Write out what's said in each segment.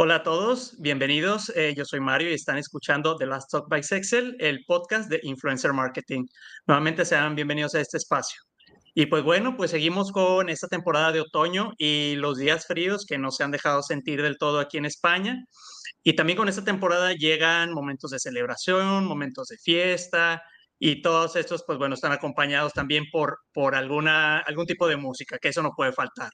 Hola a todos, bienvenidos. Eh, yo soy Mario y están escuchando The Last Talk by Sexel, el podcast de Influencer Marketing. Nuevamente sean bienvenidos a este espacio. Y pues bueno, pues seguimos con esta temporada de otoño y los días fríos que no se han dejado sentir del todo aquí en España. Y también con esta temporada llegan momentos de celebración, momentos de fiesta y todos estos, pues bueno, están acompañados también por, por alguna, algún tipo de música, que eso no puede faltar.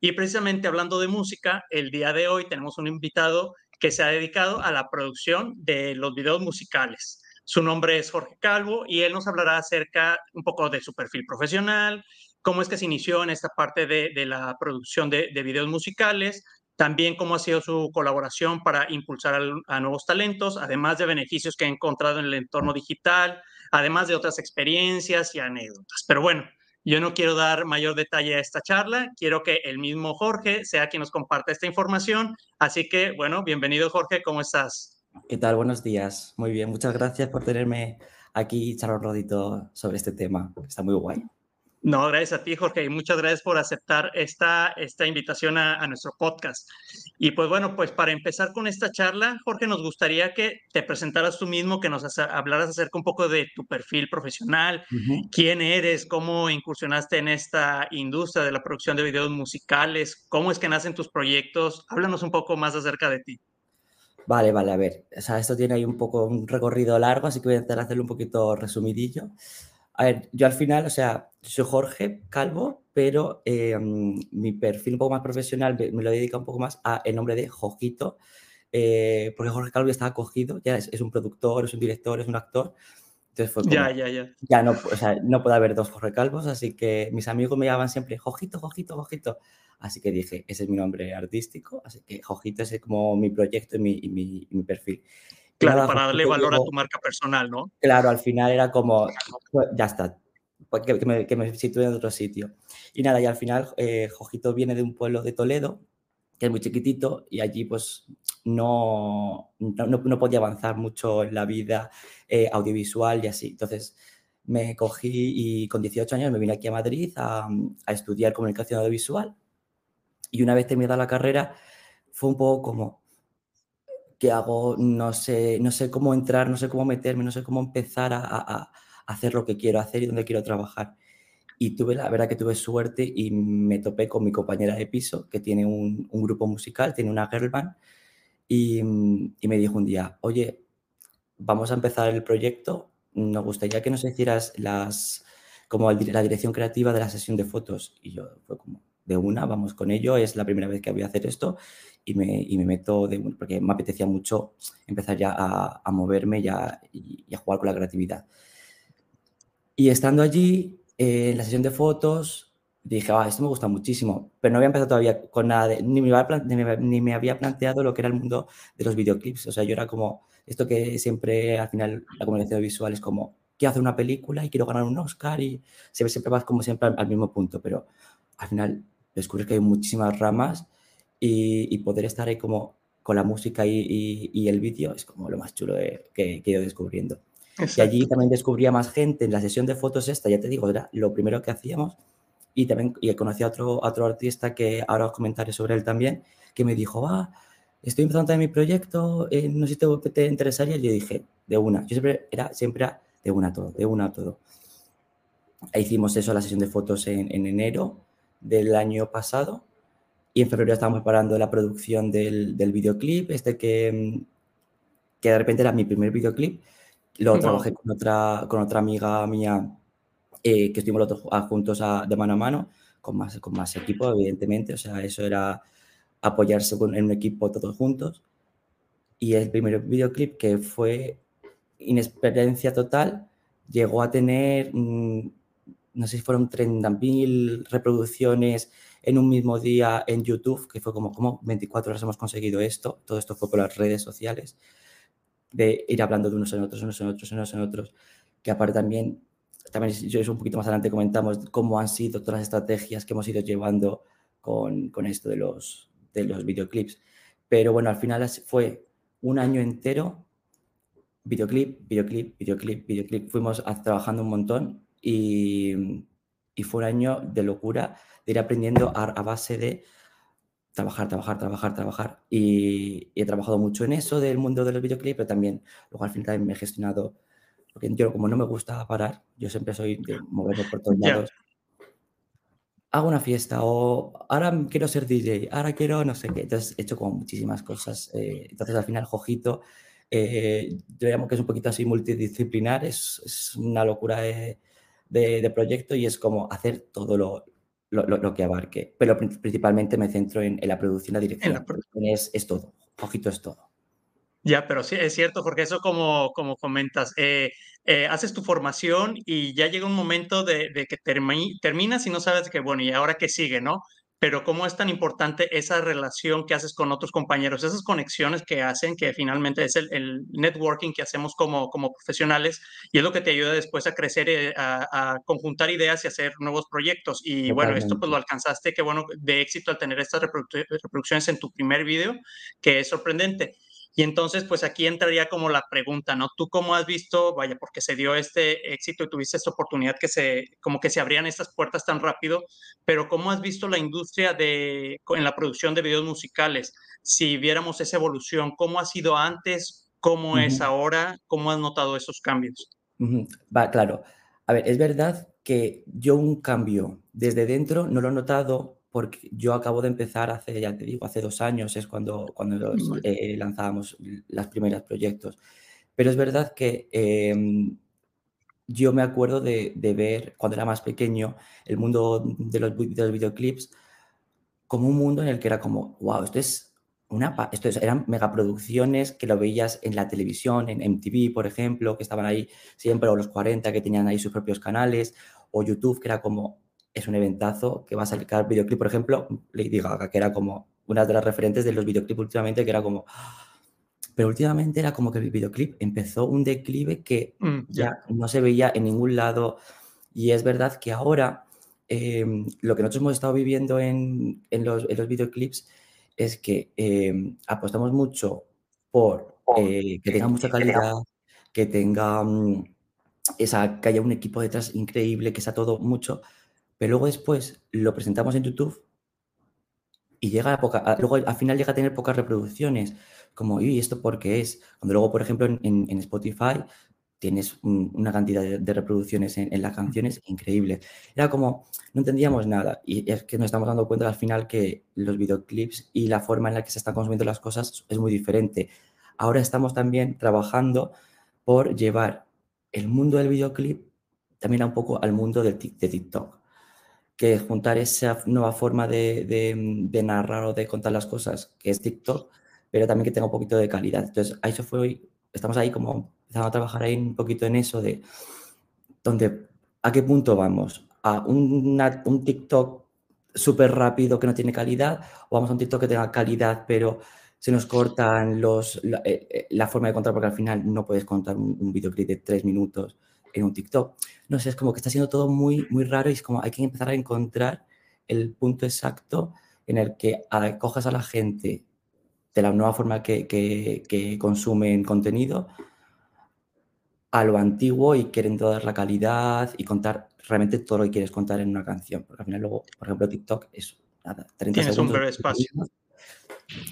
Y precisamente hablando de música, el día de hoy tenemos un invitado que se ha dedicado a la producción de los videos musicales. Su nombre es Jorge Calvo y él nos hablará acerca un poco de su perfil profesional, cómo es que se inició en esta parte de, la producción de, videos musicales, también cómo ha sido su colaboración para impulsar a, nuevos talentos, además de beneficios que ha encontrado en el entorno digital, además de otras experiencias y anécdotas. Pero bueno, yo no quiero dar mayor detalle a esta charla, quiero que el mismo Jorge sea quien nos comparte esta información. Así que, bueno, bienvenido Jorge, ¿cómo estás? ¿Qué tal? Buenos días. Muy bien, muchas gracias por tenerme aquí y charlar un rodito sobre este tema. Está muy guay. No, gracias a ti, Jorge, y muchas gracias por aceptar esta, esta invitación a, nuestro podcast. Y pues bueno, pues para empezar con esta charla, Jorge, nos gustaría que te presentaras tú mismo, que nos hablaras acerca un poco de tu perfil profesional, quién eres, cómo incursionaste en esta industria de la producción de videos musicales, cómo es que nacen tus proyectos. Háblanos un poco más acerca de ti. Vale, vale, a ver, o sea, esto tiene ahí un poco un recorrido largo, así que voy a intentar hacerlo un poquito resumidillo. A ver, yo al final, o sea, soy Jorge Calvo, pero em, mi perfil un poco más profesional me, lo dedica un poco más a el nombre de Jojito, eh, porque Jorge Calvo ya está acogido, ya es, un productor, es un director, es un actor. Entonces fue como, ya, ya, ya. Ya no, o sea, no puede haber dos Jorge Calvos, así que mis amigos me llamaban siempre Jojito, Jojito, Jojito. Así que dije, ese es mi nombre artístico, así que Jojito es como mi proyecto y mi, y mi perfil. Claro, para darle valor a tu marca personal, ¿no? Claro, al final era como, ya está, pues, que, me, que me sitúe en otro sitio. Y nada, y al final eh, Jojito viene de un pueblo de Toledo, que es muy chiquitito, y allí pues no, no, no podía avanzar mucho en la vida eh, audiovisual y así. Entonces me cogí y con 18 años me vine aquí a Madrid a, a estudiar comunicación audiovisual. Y una vez terminada la carrera, fue un poco como, ¿qué hago? No sé, no sé cómo entrar, no sé cómo meterme, no sé cómo empezar a, hacer lo que quiero hacer y dónde quiero trabajar. Y tuve, la verdad que tuve suerte y me topé con mi compañera de piso, que tiene un, grupo musical, tiene una girl band, y, y, me dijo un día, oye, vamos a empezar el proyecto, nos gustaría que nos hicieras las, como la dirección creativa de la sesión de fotos. Y yo fue como, de una, vamos con ello, es la primera vez que voy a hacer esto y me, y me meto, de, porque me apetecía mucho empezar ya a, a moverme ya, y, a jugar con la creatividad. Y estando allí, eh, en la sesión de fotos, dije, ah, esto me gusta muchísimo, pero no había empezado todavía con nada, ni, me había, ni, me, había planteado lo que era el mundo de los videoclips. O sea, yo era como, esto que siempre al final la comunicación visual es como, quiero hacer una película y quiero ganar un Oscar y siempre, siempre vas como siempre al mismo punto, pero al final descubrir que hay muchísimas ramas y, poder estar ahí como con la música y, el vídeo es como lo más chulo que, he ido descubriendo. Y allí también descubría más gente en la sesión de fotos esta, ya te digo, era lo primero que hacíamos. Y también y conocí a otro, otro artista que ahora os comentaré sobre él también, que me dijo, ah, estoy empezando también mi proyecto, eh, no sé si te, te, interesaría. Y yo dije, de una. Yo siempre era, siempre era de una a todo, de una a todo. E hicimos eso, la sesión de fotos en, en enero del año pasado y en febrero estábamos preparando la producción del, del videoclip, este que, que de repente era mi primer videoclip. Lo trabajé con otra, con otra amiga mía eh, que estuvimos los dos juntos de mano a mano, con más, con más equipo, evidentemente. O sea, eso era apoyarse en un equipo todos juntos. Y el primer videoclip que fue inexperiencia total, llegó a tener mm, no sé si fueron 30.000 reproducciones en un mismo día en YouTube, que fue como, como 24 horas hemos conseguido esto. Todo esto fue por las redes sociales, de ir hablando de unos en otros, unos en otros, unos en otros, que aparte también, también yo un poquito más adelante comentamos cómo han sido todas las estrategias que hemos ido llevando con, con esto de los, de los videoclips. Pero bueno, al final fue un año entero, videoclip, videoclip, videoclip, videoclip. Fuimos trabajando un montón y, fue un año de locura, de ir aprendiendo a, base de trabajar, trabajar, trabajar, trabajar. Y, he trabajado mucho en eso del mundo de los videoclips, pero también luego al final me he gestionado, porque yo como no me gusta parar, yo siempre soy de moverme por todos lados. Hago una fiesta o ahora quiero ser DJ, ahora quiero no sé qué. Entonces he hecho como muchísimas cosas. Eh, entonces al final Jojito, eh, yo llamo que es un poquito así multidisciplinar, es, es una locura de, de, proyecto y es como hacer todo lo, lo, que abarque. Pero principalmente me centro en, la producción, la dirección. es, es, todo, ojito es todo. Ya, pero sí, es cierto, porque eso como, como comentas, eh, eh, haces tu formación y ya llega un momento de, de que terminas y no sabes que, bueno, ¿y ahora qué sigue, no? Pero cómo es tan importante esa relación que haces con otros compañeros, esas conexiones que hacen, que finalmente es el, networking que hacemos como, como profesionales y es lo que te ayuda después a crecer, eh, a, conjuntar ideas y hacer nuevos proyectos. Y bueno, esto pues lo alcanzaste, qué bueno, de éxito al tener estas reproducciones en tu primer video, que es sorprendente. Y entonces, pues aquí entraría como la pregunta, ¿no? ¿Tú cómo has visto, vaya, porque se dio este éxito y tuviste esta oportunidad que se, como que se abrían estas puertas tan rápido, pero cómo has visto la industria de, en la producción de videos musicales? Si viéramos esa evolución, ¿cómo ha sido antes? ¿Cómo es ahora? ¿Cómo has notado esos cambios? Va, claro. A ver, es verdad que yo un cambio desde dentro no lo he notado porque yo acabo de empezar hace, ya te digo, hace dos años es cuando, cuando eh, lanzábamos los primeros proyectos. Pero es verdad que em, yo me acuerdo de, ver, cuando era más pequeño, el mundo de los, de los, videoclips como un mundo en el que era como, wow, esto es una... Esto eran megaproducciones que lo veías en la televisión, en MTV, por ejemplo, que estaban ahí siempre, o los 40, que tenían ahí sus propios canales, o YouTube, que era como, es un eventazo que va a salir videoclip, por ejemplo, Lady Gaga, que era como una de las referentes de los videoclips últimamente, que era como... Pero últimamente era como que el videoclip empezó un declive que mm, ya. no se veía en ningún lado. Y es verdad que ahora em, lo que nosotros hemos estado viviendo en, los, videoclips es que em, apostamos mucho por eh, que tenga mucha calidad, que tenga mm, esa, que haya un equipo detrás increíble, que sea todo mucho, pero luego después lo presentamos en YouTube y llega a poca, luego al final llega a tener pocas reproducciones, como, ¿y esto por qué es? Cuando luego, por ejemplo, en, Spotify tienes una cantidad de, reproducciones en, las canciones increíble. Era como, no entendíamos nada y es que nos estamos dando cuenta al final que los videoclips y la forma en la que se están consumiendo las cosas es muy diferente. Ahora estamos también trabajando por llevar el mundo del videoclip también a un poco al mundo de TikTok que juntar esa nueva forma de, narrar o de contar las cosas, que es TikTok, pero también que tenga un poquito de calidad. Entonces, a eso fue, estamos ahí como empezando a trabajar ahí un poquito en eso de ¿a qué punto vamos? ¿A un, un TikTok súper rápido que no tiene calidad o vamos a un TikTok que tenga calidad pero se nos cortan los, la, eh, eh, forma de contar porque al final no puedes contar un, un videoclip de tres minutos en un TikTok. No sé, es como que está siendo todo muy, muy raro y es como hay que empezar a encontrar el punto exacto en el que acojas a la gente de la nueva forma que, que, que consumen contenido a lo antiguo y quieren dar la calidad y contar realmente todo lo que quieres contar en una canción. Porque al final luego, por ejemplo, TikTok es nada, 30 Tienes un breve espacio.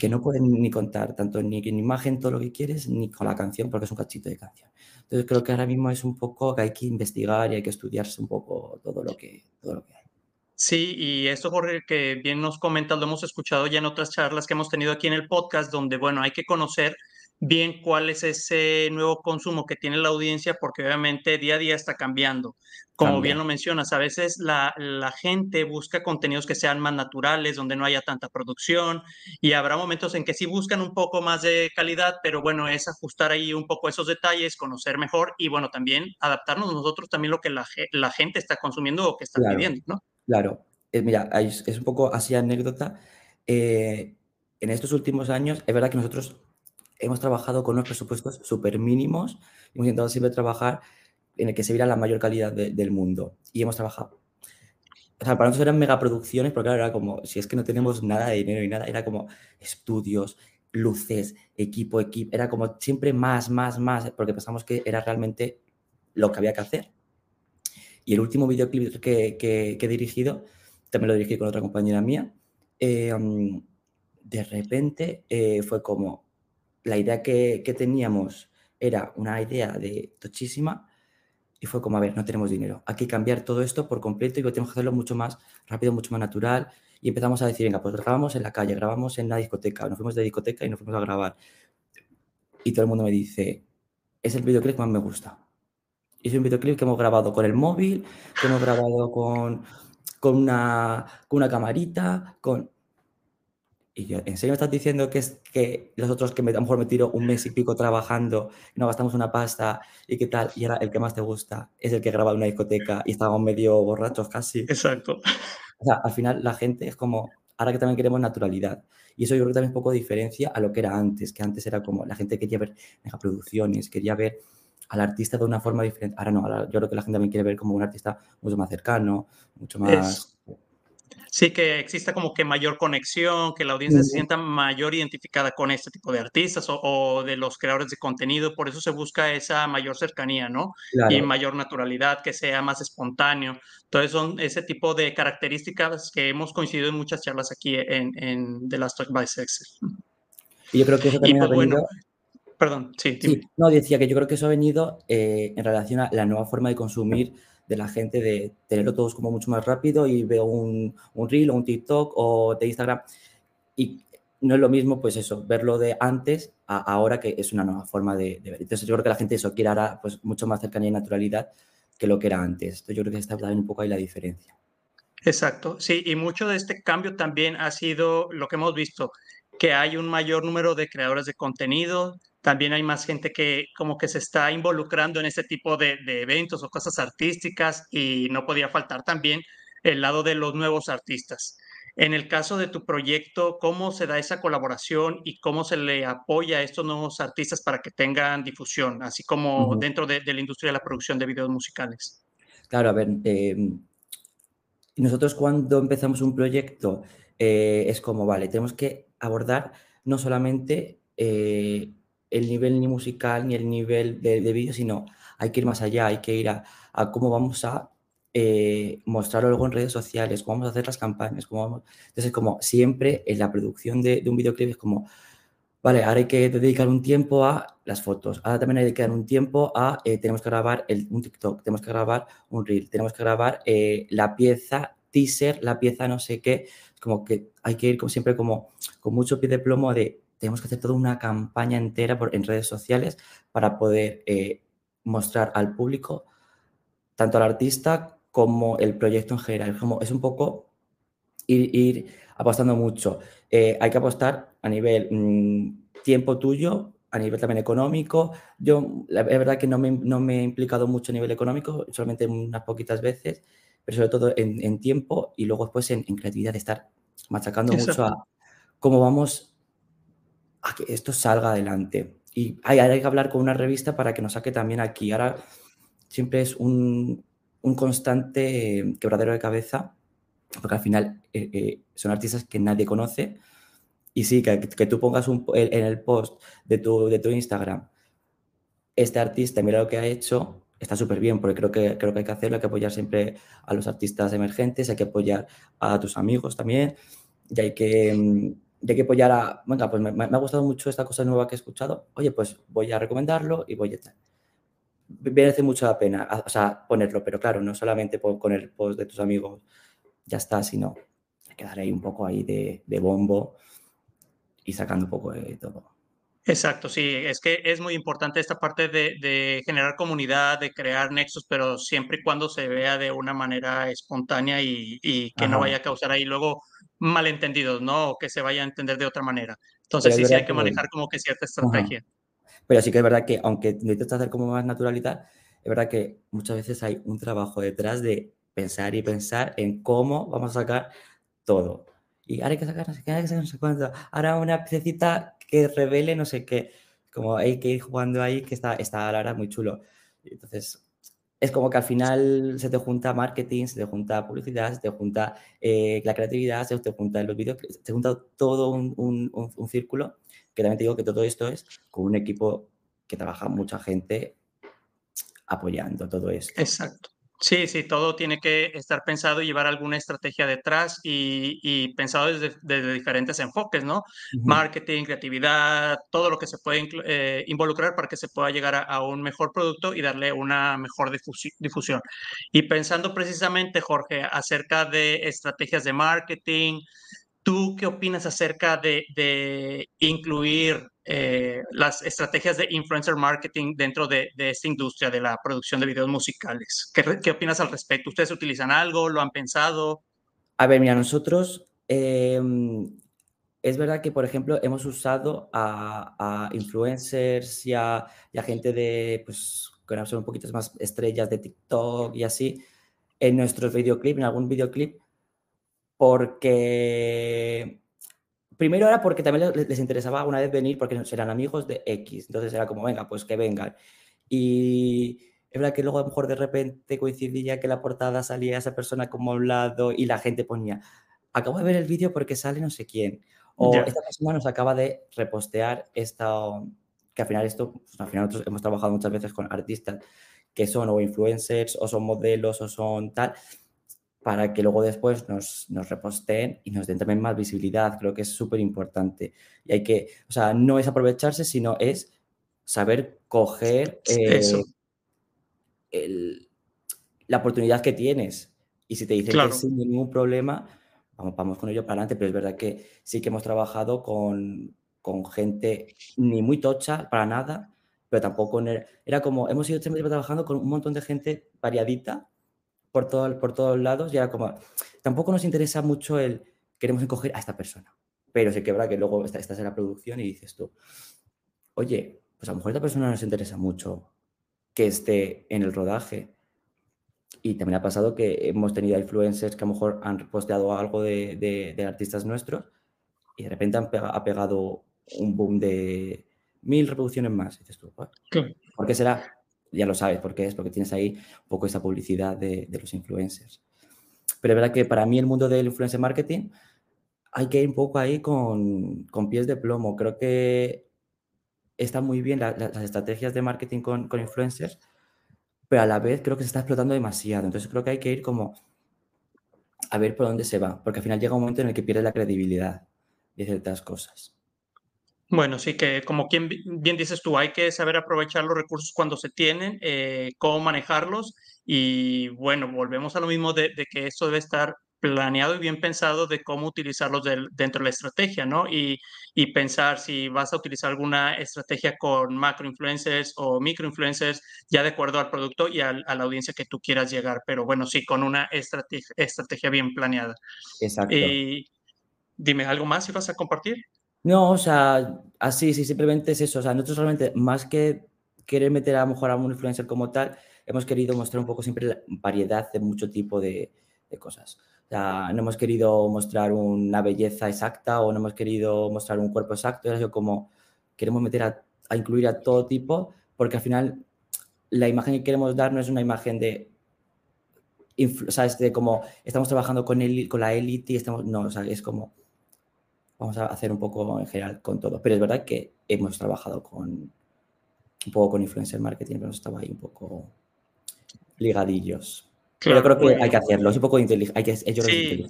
Que no pueden ni contar tanto ni en imagen todo lo que quieres ni con la canción porque es un cachito de canción. Entonces creo que ahora mismo es un poco que hay que investigar y hay que estudiarse un poco todo lo que, todo lo que hay. Sí, y esto, Jorge, que bien nos comentas, lo hemos escuchado ya en otras charlas que hemos tenido aquí en el podcast, donde, bueno, hay que conocer bien cuál es ese nuevo consumo que tiene la audiencia, porque obviamente día a día está cambiando. Como bien lo mencionas, a veces la, la, gente busca contenidos que sean más naturales, donde no haya tanta producción, y habrá momentos en que sí buscan un poco más de calidad, pero bueno, es ajustar ahí un poco esos detalles, conocer mejor y bueno, también adaptarnos nosotros también lo que la, la gente está consumiendo o que está pidiendo, ¿no? Claro, eh, mira, es, es, un poco así anécdota. Eh, en estos últimos años, es verdad que nosotros hemos trabajado con unos presupuestos súper mínimos, hemos intentado siempre trabajar en el que se viera la mayor calidad del mundo. Y hemos trabajado. O sea, para nosotros eran megaproducciones, porque claro, era como, si es que no tenemos nada de dinero y nada, era como estudios, luces, equipo, equipo, era como siempre más, más, más, porque pensamos que era realmente lo que había que hacer. Y el último videoclip que, que, he dirigido, también lo dirigí con otra compañera mía, eh, de repente eh, fue como la idea que, que, teníamos era una idea de tochísima y fue como, a ver, no tenemos dinero, hay que cambiar todo esto por completo y tenemos que hacerlo mucho más rápido, mucho más natural. Y empezamos a decir, venga, pues grabamos en la calle, grabamos en la discoteca, nos fuimos de discoteca y nos fuimos a grabar. Y todo el mundo me dice, es el videoclip que más me gusta. Y es un videoclip que hemos grabado con el móvil, que hemos grabado con, con, una, con una camarita, con... Y yo, ¿en serio me estás diciendo que es que los otros que me, a lo mejor me tiro un mes y pico trabajando y no gastamos una pasta y qué tal? Y ahora el que más te gusta es el que graba en una discoteca y estábamos medio borrachos casi. Exacto. O sea, al final la gente es como, ahora que también queremos naturalidad. Y eso yo creo que también un poco diferencia a lo que era antes, que antes era como la gente quería ver megaproducciones, quería ver al artista de una forma diferente. Ahora no, yo creo que la gente también quiere ver como un artista mucho más cercano, mucho más... Sí, que exista como que mayor conexión, que la audiencia se sienta mayor identificada con este tipo de artistas o, de los creadores de contenido. Por eso se busca esa mayor cercanía, ¿no? Y mayor naturalidad, que sea más espontáneo. Entonces son ese tipo de características que hemos coincidido en muchas charlas aquí en, en The Last Talk by Sex. Y yo creo que eso también ha pues, venido... perdón, sí, sí. No, decía que yo creo que eso ha venido eh, en relación a la nueva forma de consumir de la gente de tenerlo todos como mucho más rápido y veo un, un reel o un TikTok o de Instagram y no es lo mismo, pues eso, verlo de antes a ahora que es una nueva forma de, ver. Entonces yo creo que la gente eso quiere ahora pues mucho más cercanía y naturalidad que lo que era antes. Entonces yo creo que está también un poco ahí la diferencia. Exacto, sí, y mucho de este cambio también ha sido lo que hemos visto, que hay un mayor número de creadores de contenido, también hay más gente que como que se está involucrando en este tipo de, eventos o cosas artísticas y no podía faltar también el lado de los nuevos artistas. En el caso de tu proyecto, ¿cómo se da esa colaboración y cómo se le apoya a estos nuevos artistas para que tengan difusión, así como dentro de, la industria de la producción de videos musicales? Claro, a ver, em, nosotros cuando empezamos un proyecto eh, es como, vale, tenemos que abordar no solamente eh, el nivel ni musical ni el nivel de, vídeo, sino hay que ir más allá, hay que ir a, cómo vamos a eh, mostrarlo luego en redes sociales, cómo vamos a hacer las campañas, cómo vamos... Entonces, como siempre en la producción de, un videoclip es como, vale, ahora hay que dedicar un tiempo a las fotos, ahora también hay que dar un tiempo a, eh, tenemos que grabar un TikTok, tenemos que grabar un reel, tenemos que grabar eh, la pieza teaser, la pieza no sé qué, como que hay que ir como siempre como con mucho pie de plomo de tenemos que hacer toda una campaña entera por, en redes sociales para poder eh, mostrar al público, tanto al artista como el proyecto en general. Como es un poco ir, apostando mucho. Eh, hay que apostar a nivel mm, tiempo tuyo, a nivel también económico. Yo, la, es verdad que no me, no me, he implicado mucho a nivel económico, solamente unas poquitas veces, pero sobre todo en, tiempo y luego después en, creatividad, de estar machacando mucho a cómo vamos que esto salga adelante. Y hay, hay, que hablar con una revista para que nos saque también aquí. Ahora siempre es un, un constante quebradero de cabeza, porque al final eh, eh, son artistas que nadie conoce. Y sí, que, que tú pongas un, en el post de tu, de tu Instagram, este artista, mira lo que ha hecho, está súper bien, porque creo que, creo que hay que hacerlo, hay que apoyar siempre a los artistas emergentes, hay que apoyar a tus amigos también, y hay que, mm, de que apoyar a, venga, pues me, ha gustado mucho esta cosa nueva que he escuchado, oye, pues voy a recomendarlo y voy a estar. Merece mucho la pena, o sea, ponerlo, pero claro, no solamente con el post de tus amigos, ya está, sino quedar ahí un poco ahí de, de bombo y sacando un poco de todo. Exacto, sí, es que es muy importante esta parte de, de, generar comunidad, de crear nexos, pero siempre y cuando se vea de una manera espontánea y, y que no vaya a causar ahí luego malentendidos, ¿no? O que se vaya a entender de otra manera. Entonces sí, sí hay que manejar como que cierta estrategia. Pero sí que es verdad que aunque necesitas hacer como más naturalidad, es verdad que muchas veces hay un trabajo detrás de pensar y pensar en cómo vamos a sacar todo. Y ahora hay que sacar no sé qué, hay que sacar no sé cuánto. Ahora una piecita que revele no sé qué. Como hay que ir jugando ahí, que está, está la verdad muy chulo. Entonces, es como que al final se te junta marketing, se te junta publicidad, se te junta eh, la creatividad, se te junta los vídeos, se junta todo un, un, un, círculo, que también te digo que todo esto es con un equipo que trabaja mucha gente apoyando todo esto. Exacto. Sí, sí, todo tiene que estar pensado y llevar alguna estrategia detrás y, pensado desde, diferentes enfoques, ¿no? Marketing, creatividad, todo lo que se puede eh, involucrar para que se pueda llegar a, un mejor producto y darle una mejor difusión. Y pensando precisamente, Jorge, acerca de estrategias de marketing, ¿Tú qué opinas acerca de, incluir eh, las estrategias de influencer marketing dentro de, esta industria de la producción de videos musicales? ¿Qué, opinas al respecto? ¿Ustedes utilizan algo? ¿Lo han pensado? A ver, mira, nosotros em, es verdad que, por ejemplo, hemos usado a, influencers y a, gente de, pues, que son un poquito más estrellas de TikTok y así, en nuestros videoclips, en algún videoclip, porque primero era porque también les, interesaba una vez venir porque eran amigos de X, entonces era como, venga, pues que vengan. Y es verdad que luego a lo mejor de repente coincidía que la portada salía esa persona como a un lado y la gente ponía, acabo de ver el vídeo porque sale no sé quién. O esta persona nos acaba de repostear esta, que al final esto, pues, al final nosotros hemos trabajado muchas veces con artistas que son o influencers o son modelos o son tal para que luego después nos, nos reposteen y nos den también más visibilidad. Creo que es súper importante. Y hay que, o sea, no es aprovecharse, sino es saber coger eh, la oportunidad que tienes. Y si te dicen que sin ningún problema, vamos, vamos con ello para adelante. Pero es verdad que sí que hemos trabajado con, con gente ni muy tocha para nada, pero tampoco era como, hemos ido trabajando con un montón de gente variadita por, todo, por todos lados y era como, tampoco nos interesa mucho el, queremos encoger a esta persona, pero se quebra que luego estás en la producción y dices tú, oye, pues a lo mejor esta persona nos interesa mucho que esté en el rodaje. Y también ha pasado que hemos tenido influencers que a lo mejor han posteado algo de, de, artistas nuestros y de repente han ha pegado un boom de mil reproducciones más. Y dices tú, ¿por qué será? Ya lo sabes por qué es, porque tienes ahí un poco esa publicidad de, los influencers. Pero es verdad que para mí el mundo del influencer marketing hay que ir un poco ahí con, pies de plomo. Creo que están muy bien las estrategias de marketing con, influencers, pero a la vez creo que se está explotando demasiado. Entonces creo que hay que ir como a ver por dónde se va, porque al final llega un momento en el que pierde la credibilidad de ciertas cosas. Bueno, sí que como quien bien dices tú, hay que saber aprovechar los recursos cuando se tienen, eh, cómo manejarlos y bueno, volvemos a lo mismo de, que esto debe estar planeado y bien pensado de cómo utilizarlos dentro de la estrategia, ¿no? Y, pensar si vas a utilizar alguna estrategia con macro influencers o micro influencers, ya de acuerdo al producto y a, la audiencia que tú quieras llegar, pero bueno, sí, con una estrategia, estrategia bien planeada. Exacto. Y dime, ¿algo más si vas a compartir? No, o sea, así, sí, simplemente es eso. O sea, nosotros realmente, más que querer meter a lo mejor a un influencer como tal, hemos querido mostrar un poco siempre la variedad de mucho tipo de, cosas. O sea, no hemos querido mostrar una belleza exacta o no hemos querido mostrar un cuerpo exacto. Es como queremos meter a, incluir a todo tipo, porque al final la imagen que queremos dar no es una imagen de ¿sabes? De como estamos trabajando con, el, con la élite y estamos, no, o sea, es como vamos a hacer un poco en general con todo. Pero es verdad que hemos trabajado con un poco con influencer marketing, pero estaba ahí un poco ligadillos. pero creo que hay que hacerlo, es un poco inteligente. Hay que, sí.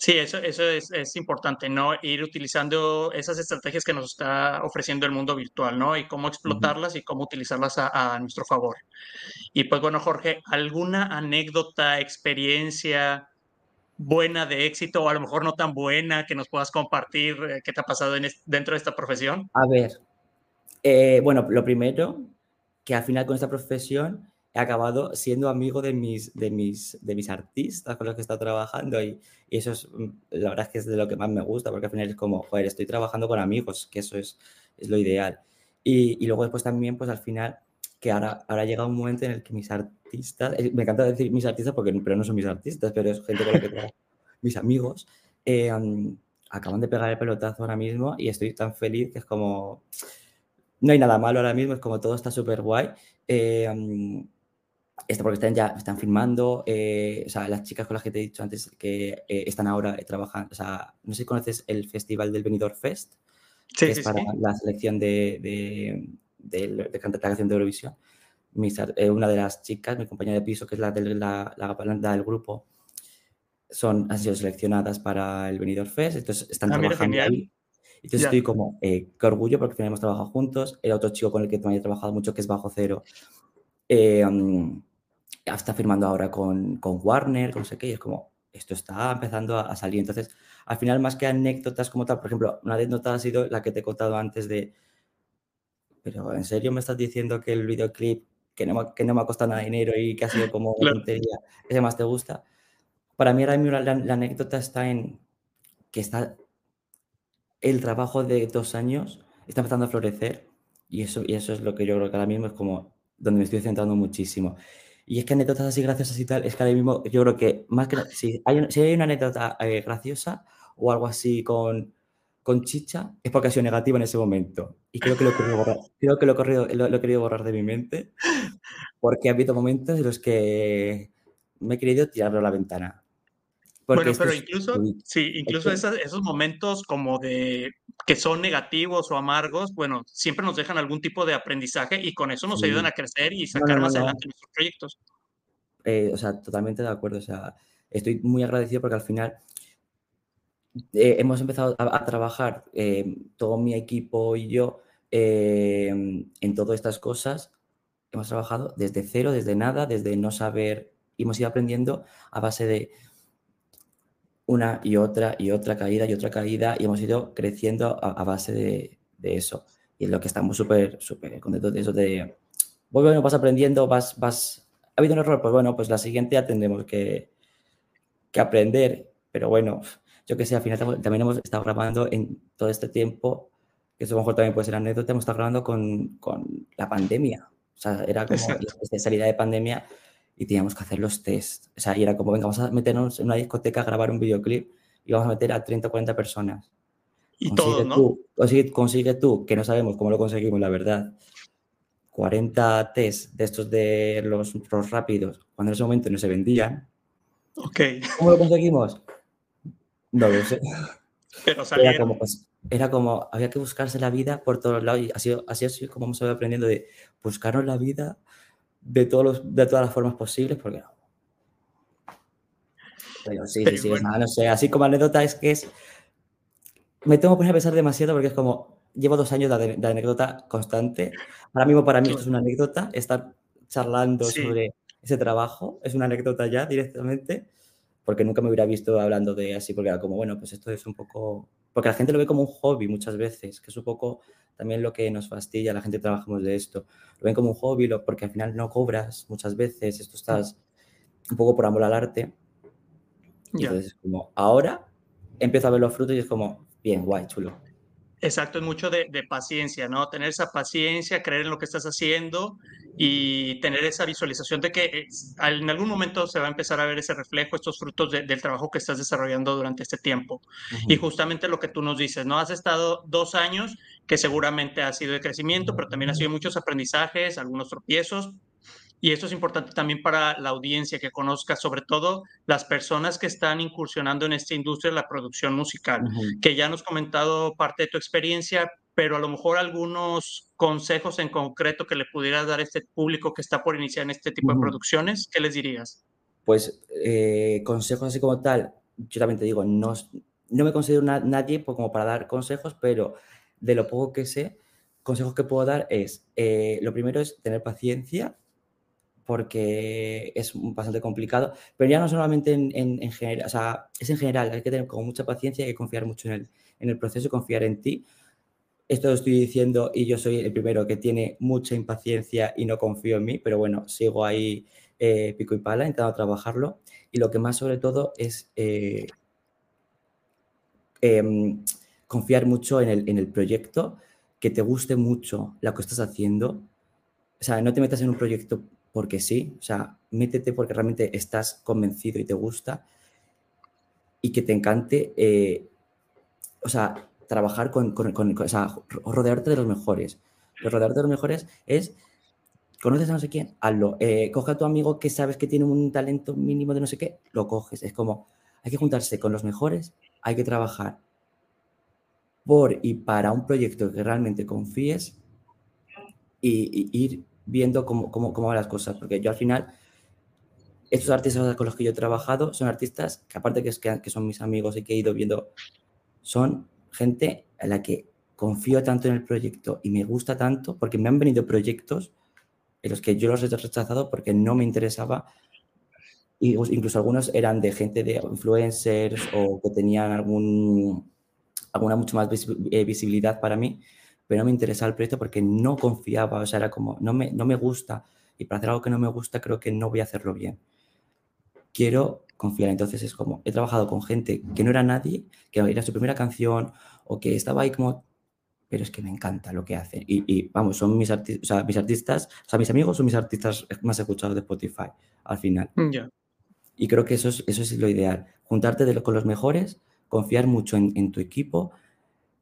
Sí, eso, eso es, es, importante, ¿no? Ir utilizando esas estrategias que nos está ofreciendo el mundo virtual, ¿no? Y cómo explotarlas y cómo utilizarlas a, a, nuestro favor. Y pues bueno, Jorge, ¿alguna anécdota, experiencia buena de éxito o a lo mejor no tan buena que nos puedas compartir eh, qué te ha pasado dentro de esta profesión? A ver, eh, bueno, lo primero, que al final con esta profesión he acabado siendo amigo de mis, de mis, de mis artistas con los que he estado trabajando y, eso es, mm, la verdad es que es de lo que más me gusta porque al final es como, joder, estoy trabajando con amigos, que eso es, es lo ideal. Y, y luego después también, pues al final, que ahora, ahora llega un momento en el que mis artistas artistas, eh, me encanta decir mis artistas porque pero no son mis artistas, pero es gente con la que trabajo, mis amigos, eh, acaban de pegar el pelotazo ahora mismo y estoy tan feliz que es como, no hay nada malo ahora mismo, es como todo está súper guay. Eh, esto porque están ya están filmando, o sea, las chicas con las que te he dicho antes que están ahora trabajando, o sea, no sé si conoces el festival del Benidorm Fest, sí, que es para la selección de, de, de, de, canción de Eurovisión eh, una de las chicas, mi compañera de piso, que es la, de, la, la del grupo, son, han sido seleccionadas para el Benidorm Fest, entonces están ah, trabajando ahí. Entonces estoy como, eh, qué orgullo porque hemos trabajado juntos. El otro chico con el que también he trabajado mucho, que es Bajo Cero, eh, mm, está firmando ahora con, con Warner, con no sé qué, y es como, esto está empezando a, salir. Entonces, al final, más que anécdotas como tal, por ejemplo, una anécdota ha sido la que te he contado antes de, pero ¿en serio me estás diciendo que el videoclip, que no, me, que no me ha costado nada de dinero y que ha sido como una tontería, ese más te gusta? Para mí ahora mismo la, la, anécdota está en que está el trabajo de dos años está empezando a florecer y eso, y eso es lo que yo creo que ahora mismo es como donde me estoy centrando muchísimo. Y es que anécdotas así graciosas y tal, es que ahora mismo yo creo que más que si hay, si hay una anécdota eh, graciosa o algo así con, con chicha, es porque ha sido negativa en ese momento. Y creo que lo he querido borrar, creo que lo he, corrido, lo, he querido borrar de mi mente porque ha habido momentos en los que me he querido tirarlo a la ventana. bueno, pero incluso, sí, incluso esos momentos como de que son negativos o amargos, bueno, siempre nos dejan algún tipo de aprendizaje y con eso nos ayudan a crecer y sacar más adelante nuestros proyectos. Eh, o sea, totalmente de acuerdo. O sea, estoy muy agradecido porque al final eh, hemos empezado a, trabajar eh, todo mi equipo y yo en todas estas cosas. Hemos trabajado desde cero, desde nada, desde no saber, y hemos ido aprendiendo a base de una y otra y otra caída y otra caída y hemos ido creciendo a, base de, eso. Y es lo que estamos súper, súper contentos de eso de, bueno, vas aprendiendo, vas, vas, ha habido un error, pues bueno, pues la siguiente ya tendremos que, que aprender, pero bueno, yo que sé, al final también hemos estado grabando en todo este tiempo, que eso a lo mejor también puede ser anécdota, hemos estado grabando con, con la pandemia. O sea, era como esta salida de pandemia y teníamos que hacer los test. O sea, y era como, venga, vamos a meternos en una discoteca a grabar un videoclip y vamos a meter a 30 o 40 personas. Y todo, ¿no? Tú, consigue, tú, que no sabemos cómo lo conseguimos, la verdad, 40 test de estos de los, los rápidos, cuando en ese momento no se vendían. Ok. ¿Cómo lo conseguimos? No lo sé. Pero Era como, pues, era como, había que buscarse la vida por todos lados y así, así es como hemos ido aprendiendo de buscarnos la vida de, todos los, de todas las formas posibles, porque no. Pero sí, sí, sí, no, sé, así como anécdota es que es... Me tengo que poner a pensar demasiado porque es como, llevo dos años de, anécdota constante. Ahora mismo para mí esto es una anécdota, estar charlando sobre ese trabajo, es una anécdota ya directamente, porque nunca me hubiera visto hablando de así, porque era como, bueno, pues esto es un poco... Porque la gente lo ve como un hobby muchas veces, que es un poco también lo que nos fastidia, la gente trabajamos de esto, lo ven como un hobby, porque al final no cobras muchas veces, esto estás un poco por amor al arte. Y entonces es como, ahora empiezo a ver los frutos y es como, bien, guay, chulo. Exacto, es mucho de, paciencia, ¿no? Tener esa paciencia, creer en lo que estás haciendo y tener esa visualización de que en algún momento se va a empezar a ver ese reflejo, estos frutos del trabajo que estás desarrollando durante este tiempo. Y justamente lo que tú nos dices, ¿no? Has estado dos años que seguramente ha sido de crecimiento, pero también ha sido muchos aprendizajes, algunos tropiezos, y esto es importante también para la audiencia que conozca, sobre todo las personas que están incursionando en esta industria de la producción musical, que ya nos comentado parte de tu experiencia, pero a lo mejor algunos consejos en concreto que le pudieras dar a este público que está por iniciar en este tipo de producciones, ¿qué les dirías? Pues eh, consejos así como tal, yo también te digo, no, no me considero nadie como para dar consejos, pero de lo poco que sé, consejos que puedo dar es, eh, lo primero es tener paciencia, porque es bastante complicado, pero ya no solamente en, general, o sea, es en general, hay que tener como mucha paciencia, hay que confiar mucho en el, en el proceso, confiar en ti. Esto lo estoy diciendo y yo soy el primero que tiene mucha impaciencia y no confío en mí, pero bueno, sigo ahí eh, pico y pala, intentando trabajarlo. Y lo que más sobre todo es eh, em, confiar mucho en el, en el proyecto, que te guste mucho lo que estás haciendo. O sea, no te metas en un proyecto porque sí, o sea, métete porque realmente estás convencido y te gusta y que te encante, eh, o sea, trabajar con, o sea, rodearte de los mejores. rodearte de los mejores es, conoces a no sé quién, hazlo. Eh, coge a tu amigo que sabes que tiene un talento mínimo de no sé qué, lo coges. Es como, hay que juntarse con los mejores, hay que trabajar por y para un proyecto que realmente confíes y ir viendo cómo, cómo, cómo van las cosas, porque yo al final, estos artistas con los que yo he trabajado son artistas que aparte que, que son mis amigos y que he ido viendo, son gente a la que confío tanto en el proyecto y me gusta tanto porque me han venido proyectos en los que yo los he rechazado porque no me interesaba. Y incluso algunos eran de gente de influencers o que tenían alguna mucho más eh, visibilidad para mí, pero no me interesaba el proyecto porque no confiaba, o sea, era como, no me, no me gusta y para hacer algo que no me gusta creo que no voy a hacerlo bien. Quiero confiar, entonces es como, he trabajado con gente que no era nadie, que era su primera canción o que estaba ahí como pero es que me encanta lo que hacen. Y, vamos, son mis, artistas, o sea, mis artistas, o sea, mis amigos son mis artistas más escuchados de Spotify al final. Mm, ya. Y creo que eso es, eso es lo ideal. Juntarte de con los mejores, confiar mucho en, tu equipo,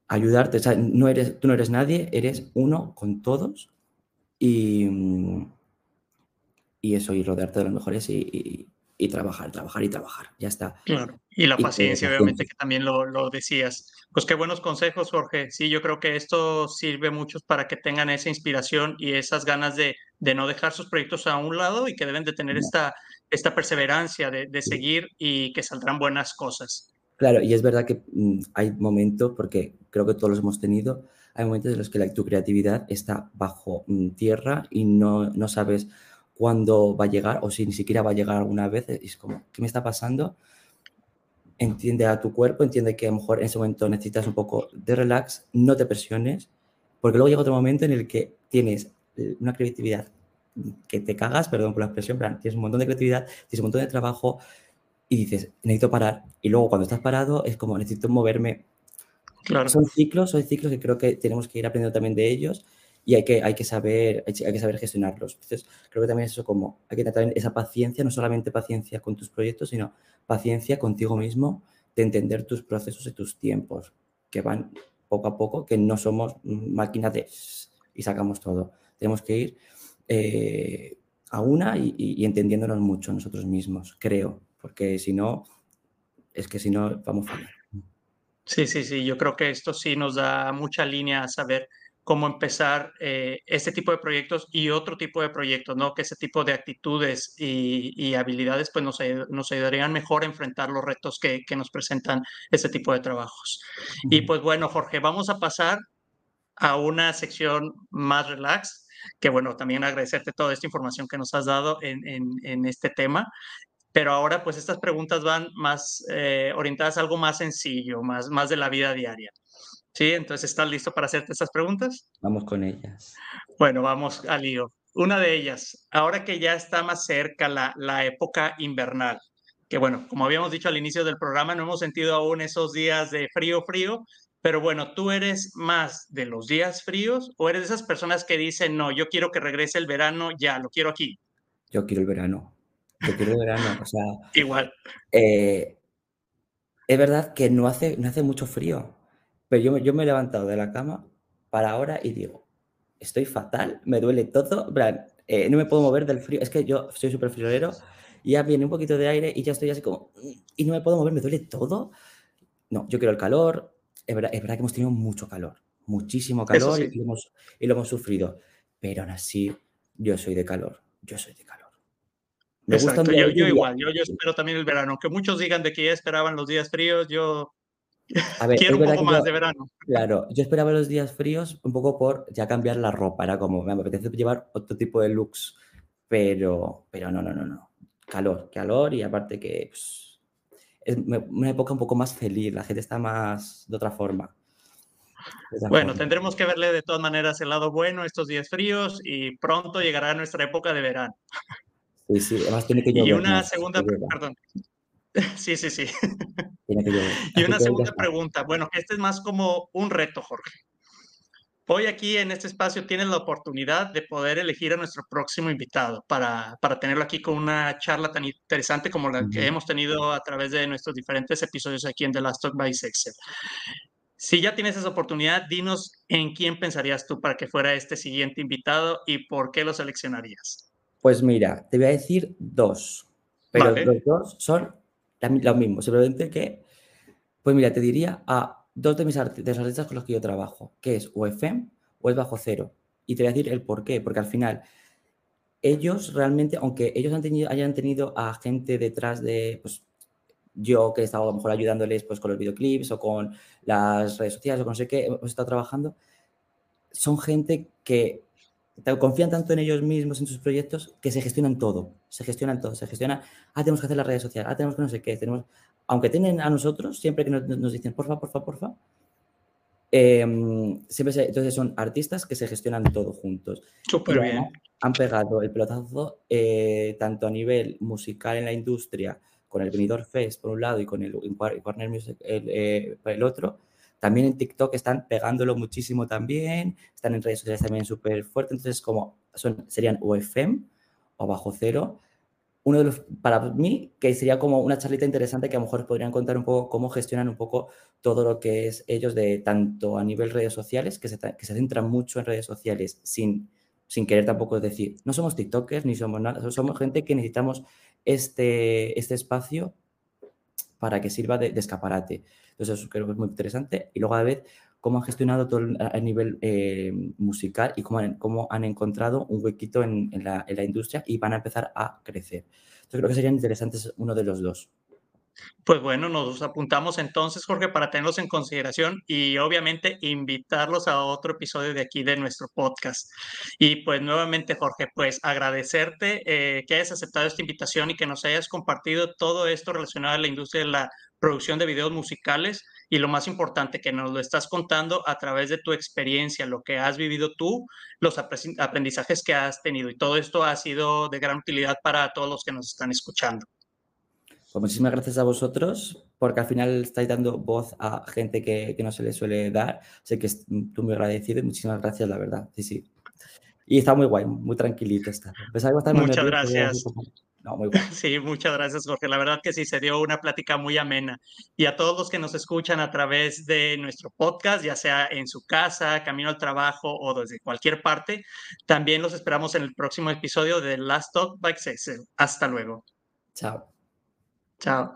ayudarte. O sea, no eres, tú no eres nadie, eres uno con todos. Y, y eso, y rodearte de los mejores y, y trabajar, trabajar y trabajar. Ya está. Claro. Y la paciencia, obviamente, que también lo, lo, decías. Pues qué buenos consejos, Jorge. Sí, yo creo que esto sirve mucho para que tengan esa inspiración y esas ganas de, de no dejar sus proyectos a un lado y que deben de tener esta, esta perseverancia de, de seguir y que saldrán buenas cosas. Claro, y es verdad que mm, hay momentos, porque creo que todos los hemos tenido, hay momentos en los que la, tu creatividad está bajo mm, tierra y no, no sabes cuándo va a llegar o si ni siquiera va a llegar alguna vez. Y es como, ¿qué me está pasando? Entiende a tu cuerpo, entiende que a lo mejor en ese momento necesitas un poco de relax, no te presiones, porque luego llega otro momento en el que tienes eh, una creatividad que te cagas, perdón por la expresión, pero tienes un montón de creatividad, tienes un montón de trabajo y dices, necesito parar. Y luego cuando estás parado es como, necesito moverme. Claro. Son ciclos, son ciclos que creo que tenemos que ir aprendiendo también de ellos y hay que, hay que, saber, hay que saber gestionarlos. Entonces, creo que también eso como, hay que tener esa paciencia, no solamente paciencia con tus proyectos, sino paciencia contigo mismo de entender tus procesos y tus tiempos, que van poco a poco, que no somos máquinas de y sacamos todo. Tenemos que ir eh, a una y, entendiéndonos mucho nosotros mismos, creo, porque si no, es que si no, vamos a fallar. Sí, sí, sí, yo creo que esto sí nos da mucha línea a saber cómo empezar eh, este tipo de proyectos y otro tipo de proyectos, ¿no? Que ese tipo de actitudes y, habilidades pues nos, nos, ayudarían mejor a enfrentar los retos que, que, nos presentan ese tipo de trabajos. Y pues bueno, Jorge, vamos a pasar a una sección más relax, que bueno, también agradecerte toda esta información que nos has dado en, en, en este tema. Pero ahora pues estas preguntas van más eh, orientadas a algo más sencillo, más, más de la vida diaria. Sí, entonces, ¿estás listo para hacerte estas preguntas? Vamos con ellas. Bueno, vamos al lío. Una de ellas, ahora que ya está más cerca la, la época invernal, que bueno, como habíamos dicho al inicio del programa, no hemos sentido aún esos días de frío, frío, pero bueno, ¿tú eres más de los días fríos o eres de esas personas que dicen, no, yo quiero que regrese el verano ya, lo quiero aquí? Yo quiero el verano. Yo quiero verano, o sea... Igual. Eh, es verdad que no hace, no hace mucho frío. Pero yo, yo me he levantado de la cama para ahora y digo, estoy fatal, me duele todo, eh, no me puedo mover del frío. Es que yo soy súper friolero ya viene un poquito de aire y ya estoy así como, y no me puedo mover, me duele todo. No, yo quiero el calor. Es verdad, es verdad que hemos tenido mucho calor, muchísimo calor y, lo hemos, y, lo hemos, sufrido. Pero aún así, yo soy de calor, yo soy de calor. Me Exacto, yo, yo, igual, yo, yo espero también el verano. Que muchos digan de que ya esperaban los días fríos, yo a ver, Quiero un poco más de verano. Claro, yo esperaba los días fríos un poco por ya cambiar la ropa, era como, me apetece llevar otro tipo de looks, pero, pero no, no, no, no. Calor, calor y aparte que pues, es una época un poco más feliz, la gente está más de otra forma. bueno, tendremos que verle de todas maneras el lado bueno estos días fríos y pronto llegará nuestra época de verano. Sí, sí, además tiene que Y una segunda, perdón, Sí, sí, sí. y una segunda pregunta. Bueno, este es más como un reto, Jorge. Hoy aquí en este espacio tienes la oportunidad de poder elegir a nuestro próximo invitado para, para tenerlo aquí con una charla tan interesante como la que hemos tenido a través de nuestros diferentes episodios aquí en The Last Talk by Sexel. Si ya tienes esa oportunidad, dinos en quién pensarías tú para que fuera este siguiente invitado y por qué lo seleccionarías. Pues mira, te voy a decir dos, pero los dos son lo mismo, simplemente que, pues mira, te diría a dos de mis artistas, con los que yo trabajo, que es o FM o es bajo cero. Y te voy a decir el por qué, porque al final ellos realmente, aunque ellos han tenido, hayan tenido a gente detrás de, pues, yo que he estado a lo mejor ayudándoles pues, con los videoclips o con las redes sociales o con no sé qué, hemos estado trabajando, son gente que confían tanto en ellos mismos, en sus proyectos, que se gestionan todo, se gestionan todo, se gestionan, ah, tenemos que hacer las redes sociales, ah, tenemos que no sé qué, tenemos, aunque tienen a nosotros, siempre que nos, nos dicen, porfa, porfa, porfa, eh, siempre entonces son artistas que se gestionan todo juntos. Súper bien. Han pegado el pelotazo eh, tanto a nivel musical en la industria, con el Benidorm Fest por un lado y con el Warner Music el, eh, por el otro. También en TikTok están pegándolo muchísimo también, están en redes sociales también súper fuerte, entonces como son, serían UFM o Bajo Cero, uno de los, para mí, que sería como una charlita interesante que a lo mejor podrían contar un poco cómo gestionan un poco todo lo que es ellos de tanto a nivel redes sociales, que se, que se centran mucho en redes sociales sin, sin querer tampoco decir, no somos TikTokers ni somos nada, somos gente que necesitamos este, este espacio para que sirva de, escaparate. Entonces, eso creo que es muy interesante. Y luego a la vez, cómo han gestionado todo el, nivel eh, musical y cómo han, cómo han, encontrado un huequito en, en, la, en, la, industria y van a empezar a crecer. Entonces creo que serían interesantes uno de los dos. Pues bueno, nos apuntamos entonces, Jorge, para tenerlos en consideración y obviamente invitarlos a otro episodio de aquí de nuestro podcast. Y pues nuevamente, Jorge, pues agradecerte eh, que hayas aceptado esta invitación y que nos hayas compartido todo esto relacionado a la industria de la producción de videos musicales y lo más importante, que nos lo estás contando a través de tu experiencia, lo que has vivido tú, los aprendizajes que has tenido. Y todo esto ha sido de gran utilidad para todos los que nos están escuchando. Pues muchísimas gracias a vosotros, porque al final estáis dando voz a gente que, que no se le suele dar. Sé que estoy muy agradecido y muchísimas gracias, la verdad. Sí, sí. Y está muy guay, muy tranquilito. Está. Muchas gracias. No, muy bueno. Sí, muchas gracias, Jorge. La verdad que sí, se dio una plática muy amena. Y a todos los que nos escuchan a través de nuestro podcast, ya sea en su casa, camino al trabajo o desde cualquier parte, también los esperamos en el próximo episodio de Last Talk by Excel. Hasta luego. Chao. Chao.